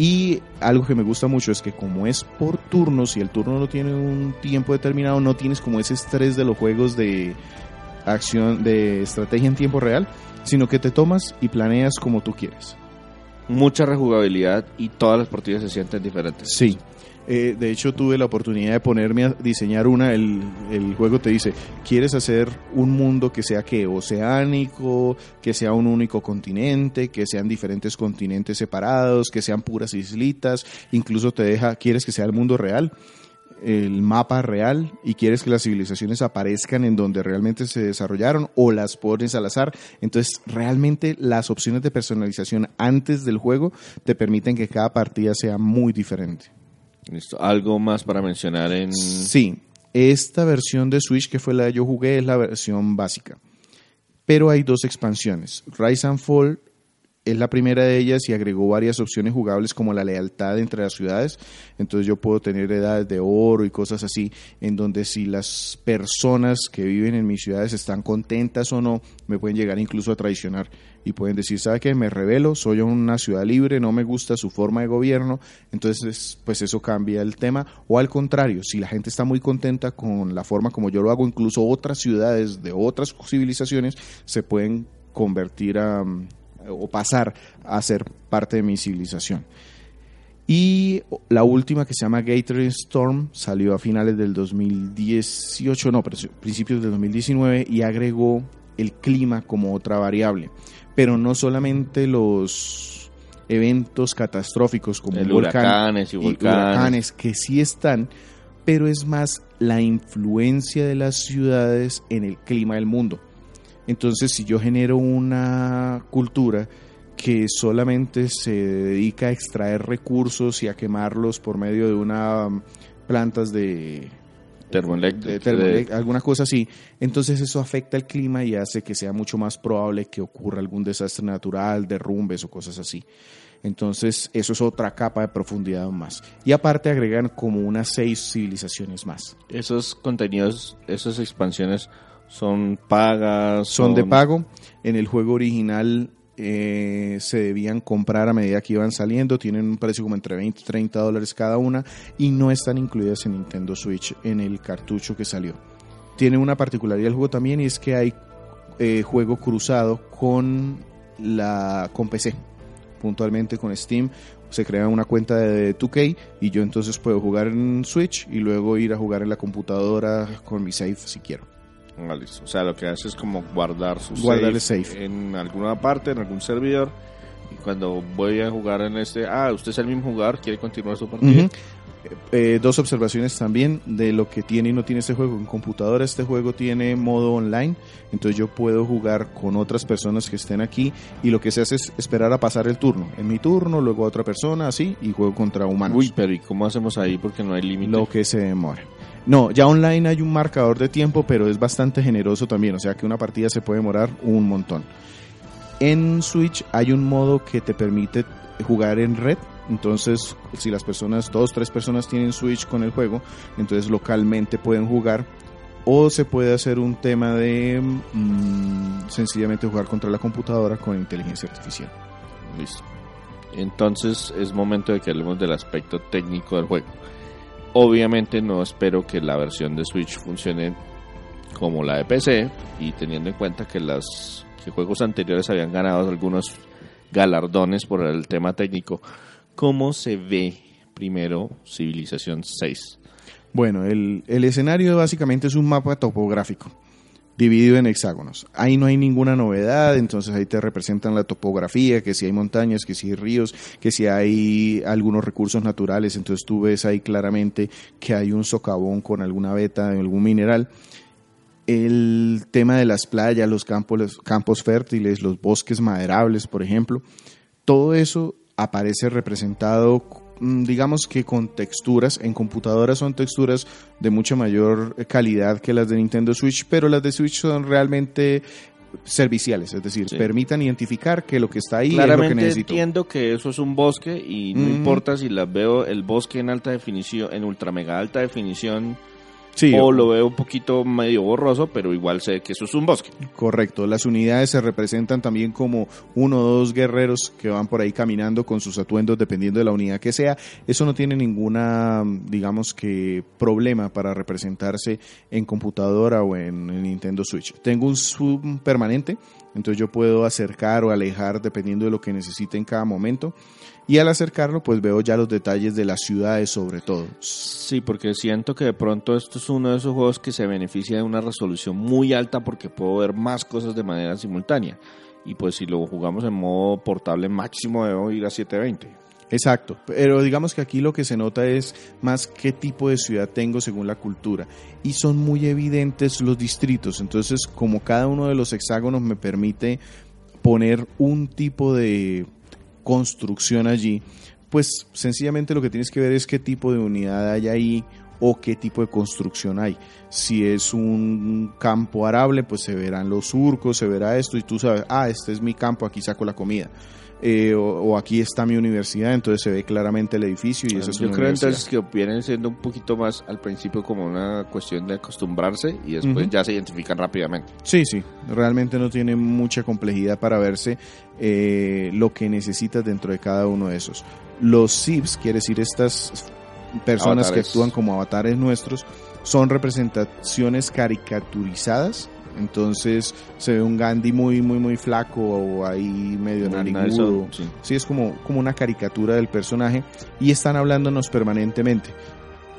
Y algo que me gusta mucho es que como es por turnos y el turno no tiene un tiempo determinado, no tienes como ese estrés de los juegos de acción, de estrategia en tiempo real, sino que te tomas y planeas como tú quieres. Mucha rejugabilidad y todas las partidas se sienten diferentes. Sí. Eh, de hecho, tuve la oportunidad de ponerme a diseñar una. El, el juego te dice, ¿quieres hacer un mundo que sea que oceánico, que sea un único continente, que sean diferentes continentes separados, que sean puras islitas? Incluso te deja, ¿quieres que sea el mundo real? El mapa real y quieres que las civilizaciones aparezcan en donde realmente se desarrollaron o las pones al azar. Entonces, realmente las opciones de personalización antes del juego te permiten que cada partida sea muy diferente. Listo. ¿Algo más para mencionar en...? Sí, esta versión de Switch que fue la que yo jugué es la versión básica. Pero hay dos expansiones. Rise and Fall es la primera de ellas y agregó varias opciones jugables como la lealtad entre las ciudades. Entonces yo puedo tener edades de oro y cosas así, en donde si las personas que viven en mis ciudades están contentas o no, me pueden llegar incluso a traicionar y pueden decir, ¿sabe qué? Me revelo, soy una ciudad libre, no me gusta su forma de gobierno, entonces pues eso cambia el tema. O al contrario, si la gente está muy contenta con la forma como yo lo hago, incluso otras ciudades de otras civilizaciones se pueden convertir a, o pasar a ser parte de mi civilización. Y la última que se llama Gathering Storm salió a finales del 2018, no, principios del 2019 y agregó el clima como otra variable. Pero no solamente los eventos catastróficos como El un volcán huracanes y y volcanes. huracanes que sí están, pero es más la influencia de las ciudades en el clima del mundo. Entonces, si yo genero una cultura que solamente se dedica a extraer recursos y a quemarlos por medio de una plantas de, Termoeléctric- de termoelec- alguna cosa así, entonces eso afecta el clima y hace que sea mucho más probable que ocurra algún desastre natural, derrumbes o cosas así. Entonces, eso es otra capa de profundidad más. Y aparte agregan como unas seis civilizaciones más. Esos contenidos, esas expansiones son pagas. Son de pago. En el juego original eh, se debían comprar a medida que iban saliendo. Tienen un precio como entre 20 y 30 dólares cada una. Y no están incluidas en Nintendo Switch en el cartucho que salió. Tiene una particularidad el juego también y es que hay eh, juego cruzado con, la, con PC. Puntualmente con Steam. Se crea una cuenta de 2K y yo entonces puedo jugar en Switch y luego ir a jugar en la computadora con mi save si quiero. Ah, listo. O sea, lo que hace es como guardar su Guardar save. en alguna parte, en algún servidor. Y cuando voy a jugar en este, ah, usted es el mismo jugador, quiere continuar su partida. Ujú. Eh, dos observaciones también de lo que tiene y no tiene este juego. En computadora este juego tiene modo online, entonces yo puedo jugar con otras personas que estén aquí y lo que se hace es esperar a pasar el turno. En mi turno, luego a otra persona, así, y juego contra humanos. Uy, pero ¿y cómo hacemos ahí? Porque no hay límite. lo que se demora. No, ya online hay un marcador de tiempo, pero es bastante generoso también, o sea que una partida se puede demorar un montón. En Switch hay un modo que te permite jugar en red, entonces si las personas, dos, tres personas tienen Switch con el juego, entonces localmente pueden jugar. O se puede hacer un tema de mm, sencillamente jugar contra la computadora con inteligencia artificial. Listo. Entonces es momento de que hablemos del aspecto técnico del juego. Obviamente no espero que la versión de Switch funcione como la de PC y teniendo en cuenta que los juegos anteriores habían ganado algunos galardones por el tema técnico. ¿Cómo se ve primero Civilización 6? Bueno, el, el escenario básicamente es un mapa topográfico dividido en hexágonos. Ahí no hay ninguna novedad, entonces ahí te representan la topografía, que si hay montañas, que si hay ríos, que si hay algunos recursos naturales, entonces tú ves ahí claramente que hay un socavón con alguna beta, algún mineral. El tema de las playas, los campos, los campos fértiles, los bosques maderables, por ejemplo, todo eso aparece representado digamos que con texturas, en computadoras son texturas de mucha mayor calidad que las de Nintendo Switch, pero las de Switch son realmente serviciales, es decir, permitan identificar que lo que está ahí es lo que necesito. entiendo que eso es un bosque y no importa si las veo el bosque en alta definición, en ultra mega alta definición o lo veo un poquito medio borroso, pero igual sé que eso es un bosque. Correcto. Las unidades se representan también como uno o dos guerreros que van por ahí caminando con sus atuendos dependiendo de la unidad que sea. Eso no tiene ninguna, digamos que, problema para representarse en computadora o en, en Nintendo Switch. Tengo un zoom permanente, entonces yo puedo acercar o alejar dependiendo de lo que necesite en cada momento. Y al acercarlo, pues veo ya los detalles de las ciudades sobre todo. Sí, porque siento que de pronto esto es uno de esos juegos que se beneficia de una resolución muy alta porque puedo ver más cosas de manera simultánea. Y pues si lo jugamos en modo portable máximo debo ir a 720. Exacto, pero digamos que aquí lo que se nota es más qué tipo de ciudad tengo según la cultura y son muy evidentes los distritos, entonces como cada uno de los hexágonos me permite poner un tipo de construcción allí, pues sencillamente lo que tienes que ver es qué tipo de unidad hay ahí o qué tipo de construcción hay. Si es un campo arable, pues se verán los surcos, se verá esto y tú sabes, ah, este es mi campo, aquí saco la comida. Eh, o, aquí está mi universidad, entonces se ve claramente el edificio y eso es Yo creo entonces que vienen siendo un poquito más al principio como una cuestión de acostumbrarse y después ya se identifican rápidamente. Sí, sí, realmente no tiene mucha complejidad para verse eh, lo que necesitas dentro de cada uno de esos. Los SIVs, quiere decir estas personas que actúan como avatares nuestros, son representaciones caricaturizadas entonces se ve un Gandhi muy, muy, muy flaco o ahí medio narigudo. Sí. es como, como una caricatura del personaje y están hablándonos permanentemente.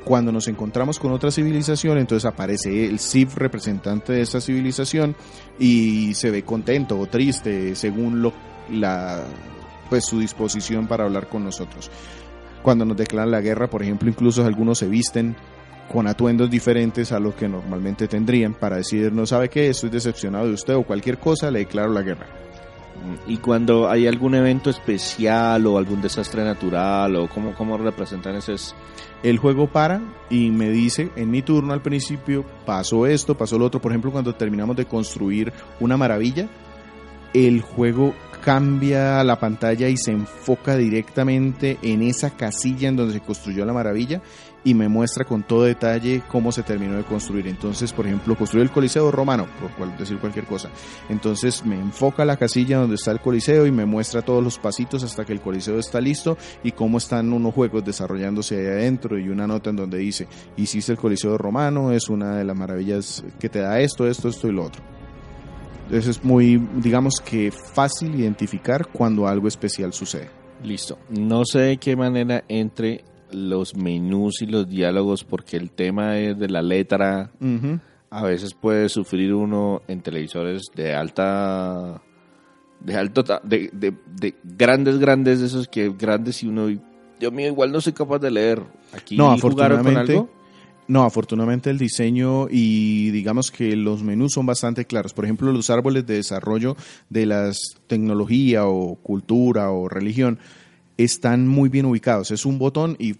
Cuando nos encontramos con otra civilización, entonces aparece el Sif representante de esa civilización y se ve contento o triste según lo, la, pues su disposición para hablar con nosotros. Cuando nos declaran la guerra, por ejemplo, incluso algunos se visten con atuendos diferentes a los que normalmente tendrían para decir, no sabe qué, estoy decepcionado de usted o cualquier cosa, le declaro la guerra. Y cuando hay algún evento especial o algún desastre natural o cómo, cómo representan ese... El juego para y me dice, en mi turno al principio pasó esto, pasó lo otro. Por ejemplo, cuando terminamos de construir una maravilla, el juego cambia la pantalla y se enfoca directamente en esa casilla en donde se construyó la maravilla y me muestra con todo detalle cómo se terminó de construir. Entonces, por ejemplo, construir el Coliseo romano, por decir cualquier cosa. Entonces me enfoca la casilla donde está el Coliseo y me muestra todos los pasitos hasta que el Coliseo está listo y cómo están unos juegos desarrollándose ahí adentro y una nota en donde dice, hiciste el Coliseo romano, es una de las maravillas que te da esto, esto, esto y lo otro. Entonces es muy, digamos que fácil identificar cuando algo especial sucede. Listo. No sé de qué manera entre los menús y los diálogos porque el tema es de la letra. A veces puede sufrir uno en televisores de alta de alto de, de, grandes grandes de esos que grandes y uno Dios mío igual no soy capaz de leer. Aquí no afortunadamente no afortunadamente el diseño y digamos que los menús son bastante claros. Por ejemplo los árboles de desarrollo de las tecnología o cultura o religión están muy bien ubicados. Es un botón y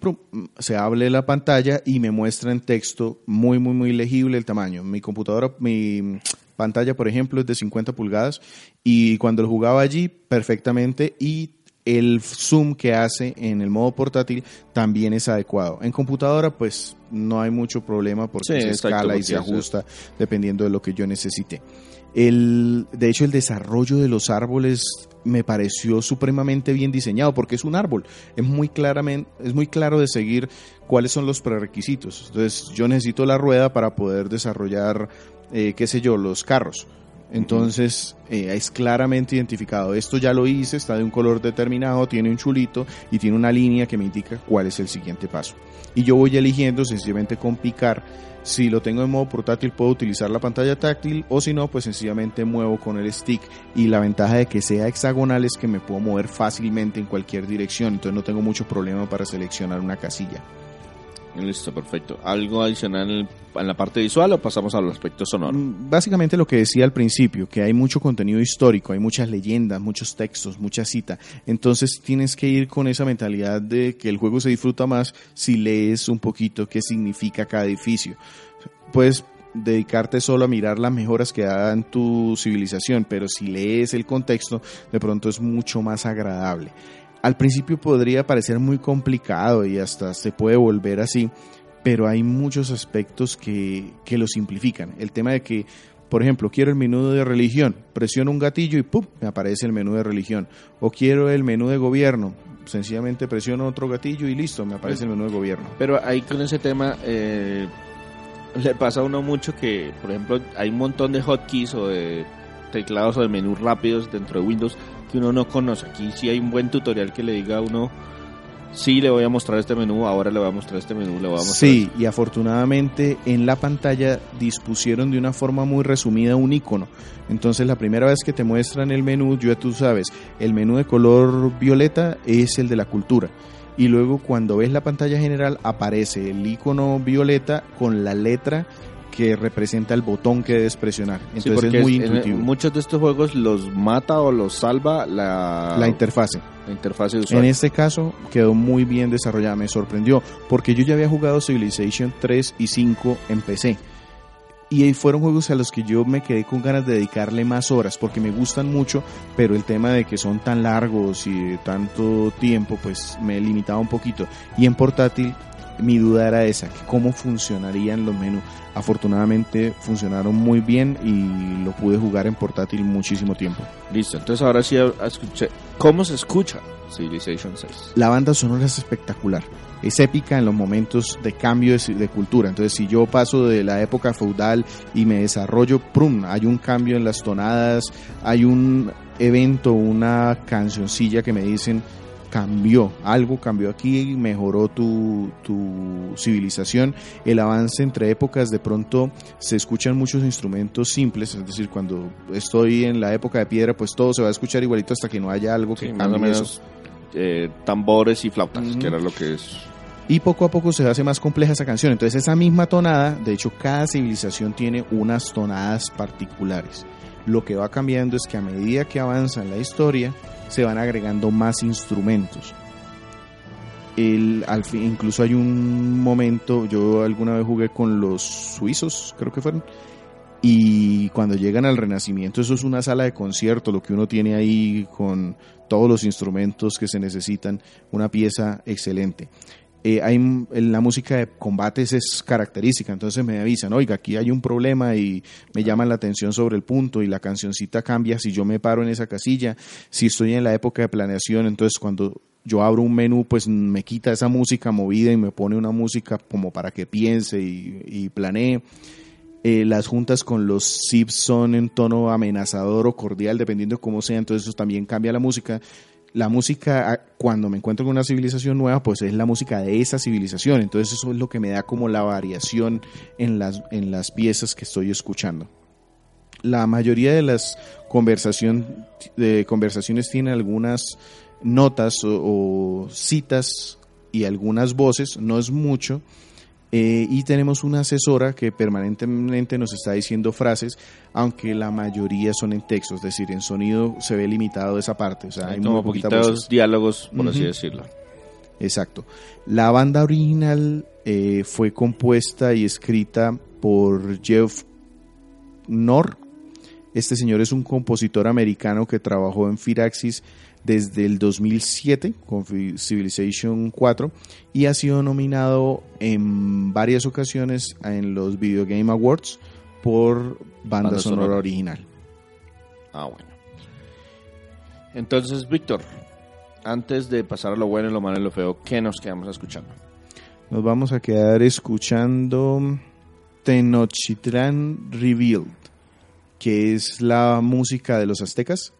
se abre la pantalla y me muestra en texto muy, muy, muy legible el tamaño. Mi computadora, mi pantalla, por ejemplo, es de 50 pulgadas y cuando lo jugaba allí perfectamente y el zoom que hace en el modo portátil también es adecuado. En computadora pues no hay mucho problema porque Sí, se escala y se ajusta dependiendo de lo que yo necesite. El, de hecho, el desarrollo de los árboles me pareció supremamente bien diseñado porque es un árbol. Es muy, claramente, es muy claro de seguir cuáles son los prerequisitos. Entonces, yo necesito la rueda para poder desarrollar, eh, qué sé yo, los carros. Entonces, eh, es claramente identificado. Esto ya lo hice, está de un color determinado, tiene un chulito y tiene una línea que me indica cuál es el siguiente paso. Y yo voy eligiendo sencillamente con picar. Si lo tengo en modo portátil puedo utilizar la pantalla táctil o si no, pues sencillamente muevo con el stick. Y la ventaja de que sea hexagonal es que me puedo mover fácilmente en cualquier dirección. Entonces no tengo mucho problema para seleccionar una casilla. Listo, perfecto. ¿Algo adicional en la parte visual o pasamos al aspecto sonoro? Mm, Básicamente lo que decía al principio, que hay mucho contenido histórico, hay muchas leyendas, muchos textos, mucha cita. Entonces tienes que ir con esa mentalidad de que el juego se disfruta más si lees un poquito qué significa cada edificio. Puedes dedicarte solo a mirar las mejoras que da en tu civilización, pero si lees el contexto, de pronto es mucho más agradable. Al principio podría parecer muy complicado y hasta se puede volver así, pero hay muchos aspectos que, que lo simplifican. El tema de que, por ejemplo, quiero el menú de religión, presiono un gatillo y ¡pum! me aparece el menú de religión. O quiero el menú de gobierno, sencillamente presiono otro gatillo y listo, me aparece el menú de gobierno. Pero ahí con ese tema eh, le pasa a uno mucho que, por ejemplo, hay un montón de hotkeys o de teclados o de menús rápidos dentro de Windows que uno no conoce. Aquí sí hay un buen tutorial que le diga a uno, sí le voy a mostrar este menú, ahora le voy a mostrar este menú, le voy a mostrar Sí, y afortunadamente en la pantalla dispusieron de una forma muy resumida un icono. Entonces la primera vez que te muestran el menú, ya tú sabes, el menú de color violeta es el de la cultura. Y luego cuando ves la pantalla general aparece el icono violeta con la letra que representa el botón que debes presionar. Entonces es muy es- en- intuitivo. muchos de estos juegos los mata o los salva la, la interfase. la interfaz de En este caso quedó muy bien desarrollada, me sorprendió, porque yo ya había jugado Civilization 3 y 5 en PC. Y fueron juegos a los que yo me quedé con ganas de dedicarle más horas, porque me gustan mucho, pero el tema de que son tan largos y de tanto tiempo, pues me limitaba un poquito. Y en portátil, mi duda era esa, que cómo funcionarían los menús. Afortunadamente funcionaron muy bien y lo pude jugar en portátil muchísimo tiempo. Listo, entonces ahora sí escuché. ¿Cómo se escucha Civilization 6? la banda sonora es espectacular. Es épica en los momentos de cambio de, de cultura. Entonces, si yo paso de la época feudal y me desarrollo, ¡prum! Hay un cambio en las tonadas, hay un evento, una cancioncilla que me dicen cambió, algo cambió aquí, mejoró tu, tu civilización, el avance entre épocas, de pronto se escuchan muchos instrumentos simples, es decir, cuando estoy en la época de piedra, pues todo se va a escuchar igualito hasta que no haya algo que Sí, más o eso. menos eh, tambores y flautas, que era lo que es. Y poco a poco se hace más compleja esa canción. Entonces esa misma tonada, de hecho cada civilización tiene unas tonadas particulares. Lo que va cambiando es que a medida que avanza en la historia, se van agregando más instrumentos. El, al fin, incluso hay un momento, yo alguna vez jugué con los suizos, creo que fueron, y cuando llegan al Renacimiento, eso es una sala de concierto, lo que uno tiene ahí con todos los instrumentos que se necesitan, una pieza excelente. Eh, hay, en la música de combates es característica, entonces me avisan, oiga, aquí hay un problema y me llaman la atención sobre el punto y la cancioncita cambia si yo me paro en esa casilla, si estoy en la época de planeación, entonces cuando yo abro un menú, pues me quita esa música movida y me pone una música como para que piense y, planee. Eh, las juntas con los zips son en tono amenazador o cordial, dependiendo de cómo sea, entonces eso también cambia la música. La música, ah, cuando me encuentro con una civilización nueva, pues es la música de esa civilización, entonces eso es lo que me da como la variación en las, en las piezas que estoy escuchando. La mayoría de las conversación, conversaciones tienen algunas notas o citas y algunas voces, no es mucho, eh, y tenemos una asesora que permanentemente nos está diciendo frases, aunque la mayoría son en texto, es decir, en sonido se ve limitado esa parte, o sea, hay, Hay como poquitos diálogos, por así decirlo. Exacto. La banda original eh, fue compuesta y escrita por Jeff Nor. Este señor es un compositor americano que trabajó en Firaxis. Desde el 2007 con Civilization 4 y ha sido nominado en varias ocasiones en los Video Game Awards por banda, sonora, original. Ah, bueno. Entonces, Víctor, antes de pasar a lo bueno, lo malo y lo feo, ¿qué nos quedamos escuchando? Nos vamos a quedar escuchando Tenochtitlan Revealed, que es la música de los aztecas.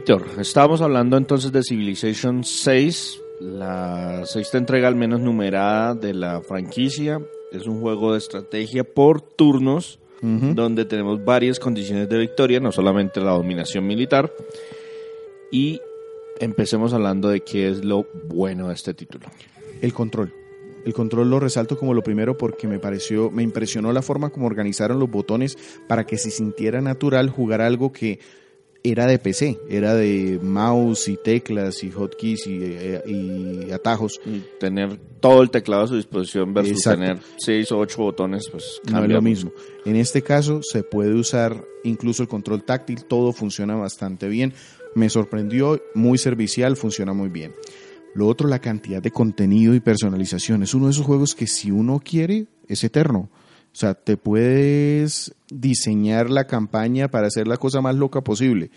Víctor, estábamos hablando entonces de Civilization 6, la sexta entrega al menos numerada de la franquicia. Es un juego de estrategia por turnos, donde tenemos varias condiciones de victoria, no solamente la dominación militar. Y empecemos hablando de qué es lo bueno de este título. El control. El control lo resalto como lo primero porque me pareció, me impresionó la forma como organizaron los botones para que se sintiera natural jugar algo que era de PC, era de mouse y teclas y hotkeys y, eh, y atajos. Y tener todo el teclado a su disposición versus tener seis o ocho botones, pues no es lo mismo. En este caso se puede usar incluso el control táctil, todo funciona bastante bien. Me sorprendió, muy servicial, funciona muy bien. Lo otro, la cantidad de contenido y personalización. Es uno de esos juegos que si uno quiere, es eterno. O sea, te puedes diseñar la campaña para hacer la cosa más loca posible.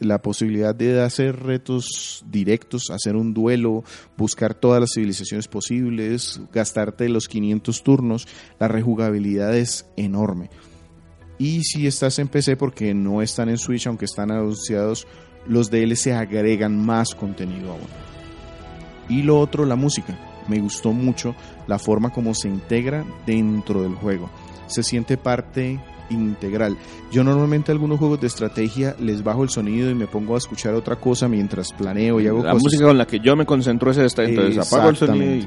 La posibilidad de hacer retos directos, hacer un duelo, buscar todas las civilizaciones posibles, gastarte los 500 turnos, la rejugabilidad es enorme. Y si estás en PC, porque no están en Switch, aunque están anunciados, los DLC agregan más contenido aún. Y lo otro, la música me gustó mucho la forma como se integra dentro del juego. Se siente parte integral. Yo normalmente algunos juegos de estrategia les bajo el sonido y me pongo a escuchar otra cosa mientras planeo y hago la música con la que yo me concentro es esta, entonces apago el sonido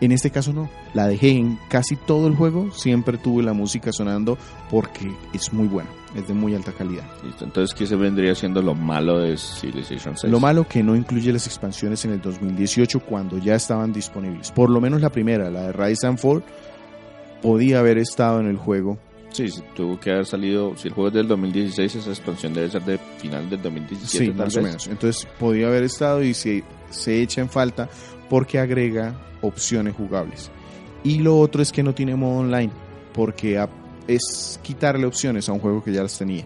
En este caso no, la dejé en casi todo el juego, siempre tuve la música sonando porque es muy buena es de muy alta calidad. entonces, ¿qué se vendría siendo lo malo de Civilization 6? Lo malo que no incluye las expansiones en el 2018 cuando ya estaban disponibles. Por lo menos la primera, la de Rise and Fall, podía haber estado en el juego. Sí, tuvo que haber salido, si el juego es del 2016, esa expansión debe ser de final del 2017. Sí, más o menos. Entonces, podía haber estado y se, se echa en falta porque agrega opciones jugables. Y lo otro es que no tiene modo online, porque a es quitarle opciones a un juego que ya las tenía.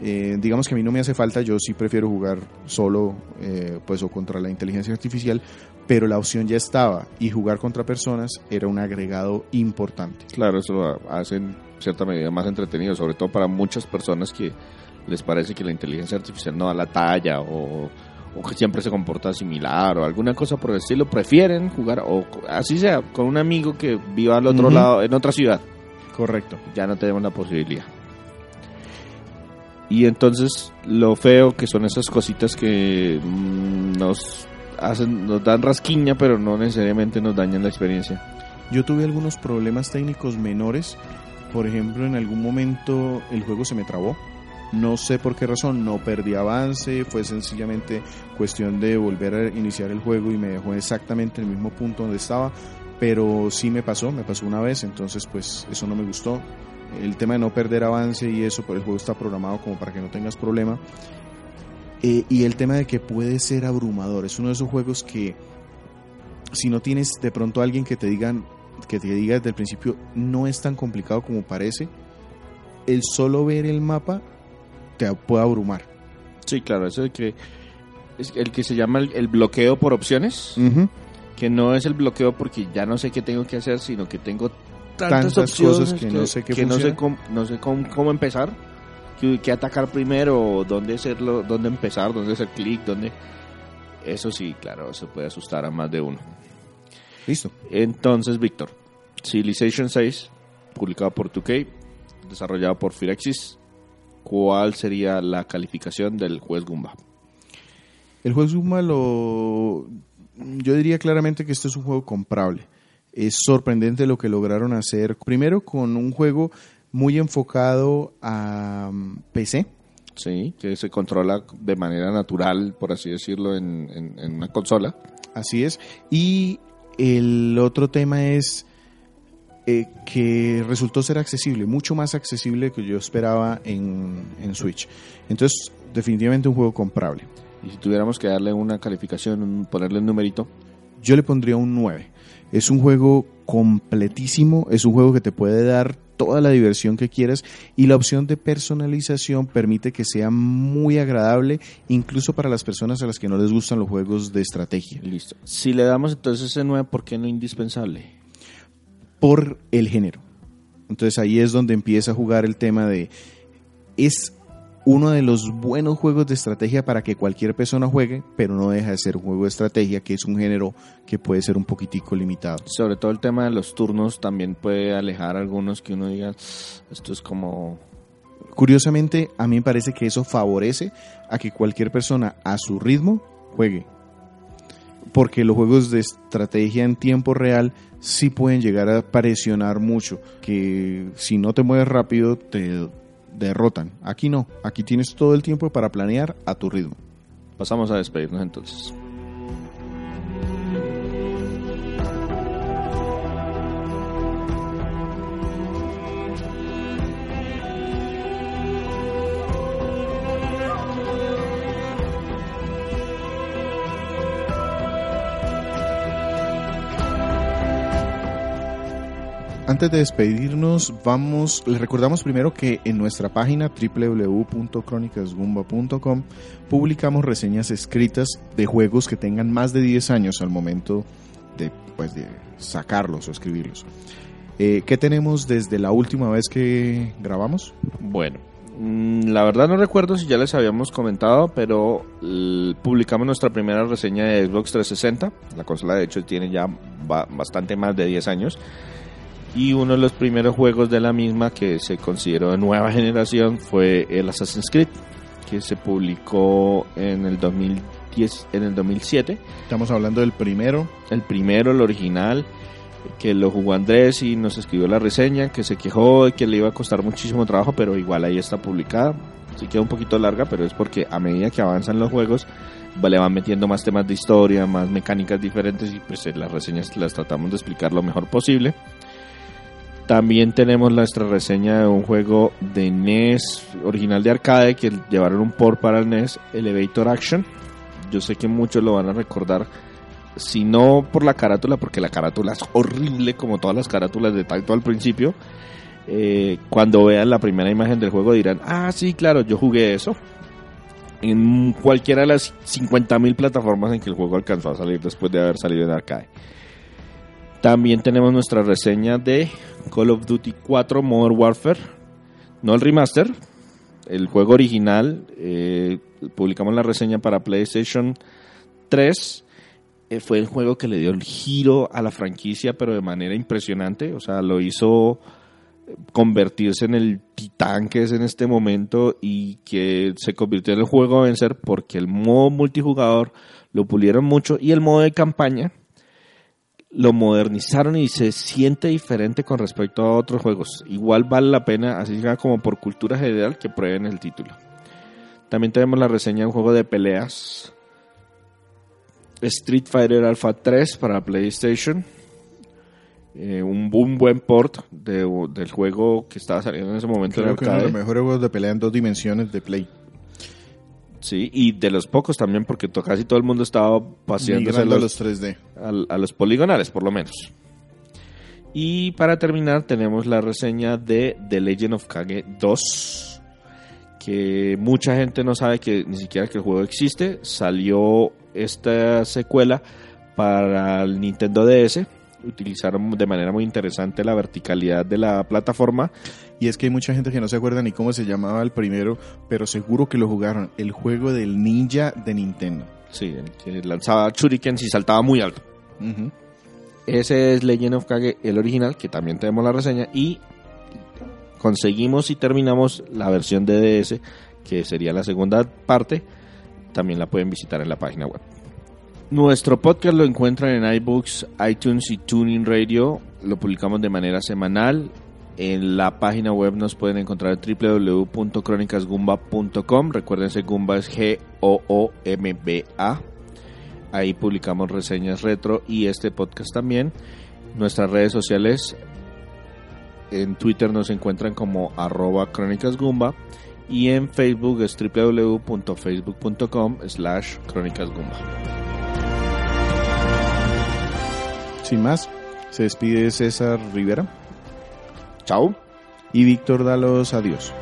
Eh, digamos que a mí no me hace falta, yo sí prefiero jugar solo eh, pues o contra la inteligencia artificial, pero la opción ya estaba y jugar contra personas era un agregado importante. Claro, eso lo hace en cierta medida más entretenido, sobre todo para muchas personas que les parece que la inteligencia artificial no da la talla o, que siempre se comporta similar o alguna cosa por el estilo, prefieren jugar o así sea con un amigo que viva al otro lado, en otra ciudad Correcto. Ya no tenemos la posibilidad. Y entonces lo feo que son esas cositas que mm, nos hacen, nos dan rasquiña, pero no necesariamente nos dañan la experiencia. Yo tuve algunos problemas técnicos menores. Por ejemplo, en algún momento el juego se me trabó. No sé por qué razón, no perdí avance, fue sencillamente cuestión de volver a iniciar el juego y me dejó exactamente en el mismo punto donde estaba pero sí me pasó, me pasó una vez, entonces pues eso no me gustó. El tema de no perder avance y eso, pero el juego está programado como para que no tengas problema. Eh, y el tema de que puede ser abrumador, es uno de esos juegos que si no tienes de pronto alguien que te digan que te diga desde el principio no es tan complicado como parece, el solo ver el mapa te puede abrumar. Sí, claro, eso es que es el que se llama el, bloqueo por opciones que no es el bloqueo porque ya no sé qué tengo que hacer, sino que tengo tantas, cosas que, no sé, qué no sé, cómo, no sé cómo, empezar, qué, atacar primero, dónde hacerlo, dónde empezar, dónde hacer clic, dónde... Eso sí, claro, se puede asustar a más de uno. Listo. Entonces, Víctor, Civilization 6, publicado por 2K, desarrollado por Firaxis, ¿cuál sería la calificación del juez Gumba? El juez Gumba lo yo diría claramente que este es un juego comprable. Es sorprendente lo que lograron hacer. Primero con un juego muy enfocado a mm, PC. Sí, que se controla de manera natural, por así decirlo, en, en una consola. Así es. Y el otro tema es eh, que resultó ser accesible, mucho más accesible que yo esperaba en, en, Switch. Entonces, definitivamente un juego comprable. Y si tuviéramos que darle una calificación, ponerle un numerito. Yo le pondría un 9. Es un juego completísimo, es un juego que te puede dar toda la diversión que quieras y la opción de personalización permite que sea muy agradable incluso para las personas a las que no les gustan los juegos de estrategia. Listo. Si le damos entonces ese 9, ¿por qué no indispensable? por el género. Entonces ahí es donde empieza a jugar el tema de es uno de los buenos juegos de estrategia para que cualquier persona juegue, pero no deja de ser un juego de estrategia, que es un género que puede ser un poquitico limitado. Sobre todo el tema de los turnos también puede alejar a algunos que uno diga, esto es como... Curiosamente, a mí me parece que eso favorece a que cualquier persona a su ritmo juegue. Porque los juegos de estrategia en tiempo real sí pueden llegar a presionar mucho, que si no te mueves rápido te derrotan. Aquí no, aquí tienes todo el tiempo para planear a tu ritmo. Pasamos a despedirnos entonces. Antes de despedirnos, vamos, les recordamos primero que en nuestra página www.cronicasgumba.com publicamos reseñas escritas de juegos que tengan más de 10 años al momento de, pues, de sacarlos o escribirlos. Eh, ¿Qué tenemos desde la última vez que grabamos? Bueno, mm, la verdad no recuerdo si ya les habíamos comentado, pero publicamos nuestra primera reseña de Xbox 360. La consola de hecho tiene ya bastante más de 10 años y uno de los primeros juegos de la misma que se consideró de nueva generación fue el Assassin's Creed, que se publicó en el 2010, en el 2007. Estamos hablando del primero. El primero, el original, que lo jugó Andrés y nos escribió la reseña, que se quejó de que le iba a costar muchísimo trabajo, pero igual ahí está publicada. Sí queda un poquito larga, pero es porque a medida que avanzan los juegos, le van metiendo más temas de historia, más mecánicas diferentes y pues en las reseñas las tratamos de explicar lo mejor posible. También tenemos nuestra reseña de un juego de NES original de arcade que llevaron un port para el NES, Elevator Action. Yo sé que muchos lo van a recordar, si no por la carátula, porque la carátula es horrible como todas las carátulas de Taito al principio. Eh, cuando vean la primera imagen del juego dirán, ah, sí, claro, yo jugué eso. En cualquiera de las 50.000 plataformas en que el juego alcanzó a salir después de haber salido en arcade. También tenemos nuestra reseña de Call of Duty 4 Modern Warfare. No el remaster, el juego original. Eh, publicamos la reseña para PlayStation 3. Eh, fue el juego que le dio el giro a la franquicia, pero de manera impresionante. O sea, lo hizo eh, convertirse en el titán que es en este momento y que se convirtió en el juego a vencer porque el modo multijugador lo pulieron mucho y el modo de campaña lo modernizaron y se siente diferente con respecto a otros juegos. Igual vale la pena, así como por cultura general, que prueben el título. También tenemos la reseña de un juego de peleas. Street Fighter Alpha 3 para PlayStation. Eh, un, buen port del juego que estaba saliendo en ese momento en uno de los mejores juegos de pelea en dos dimensiones de Play. Sí, y de los pocos también, porque casi todo el mundo estaba paseando a los 3D. A, los poligonales, por lo menos. Y para terminar, tenemos la reseña de The Legend of Kage 2. Que mucha gente no sabe que ni siquiera que el juego existe. Salió esta secuela para el Nintendo DS utilizaron de manera muy interesante la verticalidad de la plataforma. Y es que hay mucha gente que no se acuerda ni cómo se llamaba el primero, pero seguro que lo jugaron, el juego del ninja de Nintendo. Sí, que lanzaba shurikens y saltaba muy alto. Ese es Legend of Kage, el original, que también tenemos la reseña, y conseguimos y terminamos la versión de DS, que sería la segunda parte, también la pueden visitar en la página web. Nuestro podcast lo encuentran en iBooks, iTunes y Tuning Radio. Lo publicamos de manera semanal. En la página web nos pueden encontrar www.cronicasgumba.com. Recuérdense, Gumba es G-O-O-M-B-A. Ahí publicamos reseñas retro y este podcast también. Nuestras redes sociales en Twitter nos encuentran como arroba crónicasgumba y en Facebook es www.facebook.com slash crónicasgumba. Sin más, se despide César Rivera Chao. y Víctor Dalos. Adiós.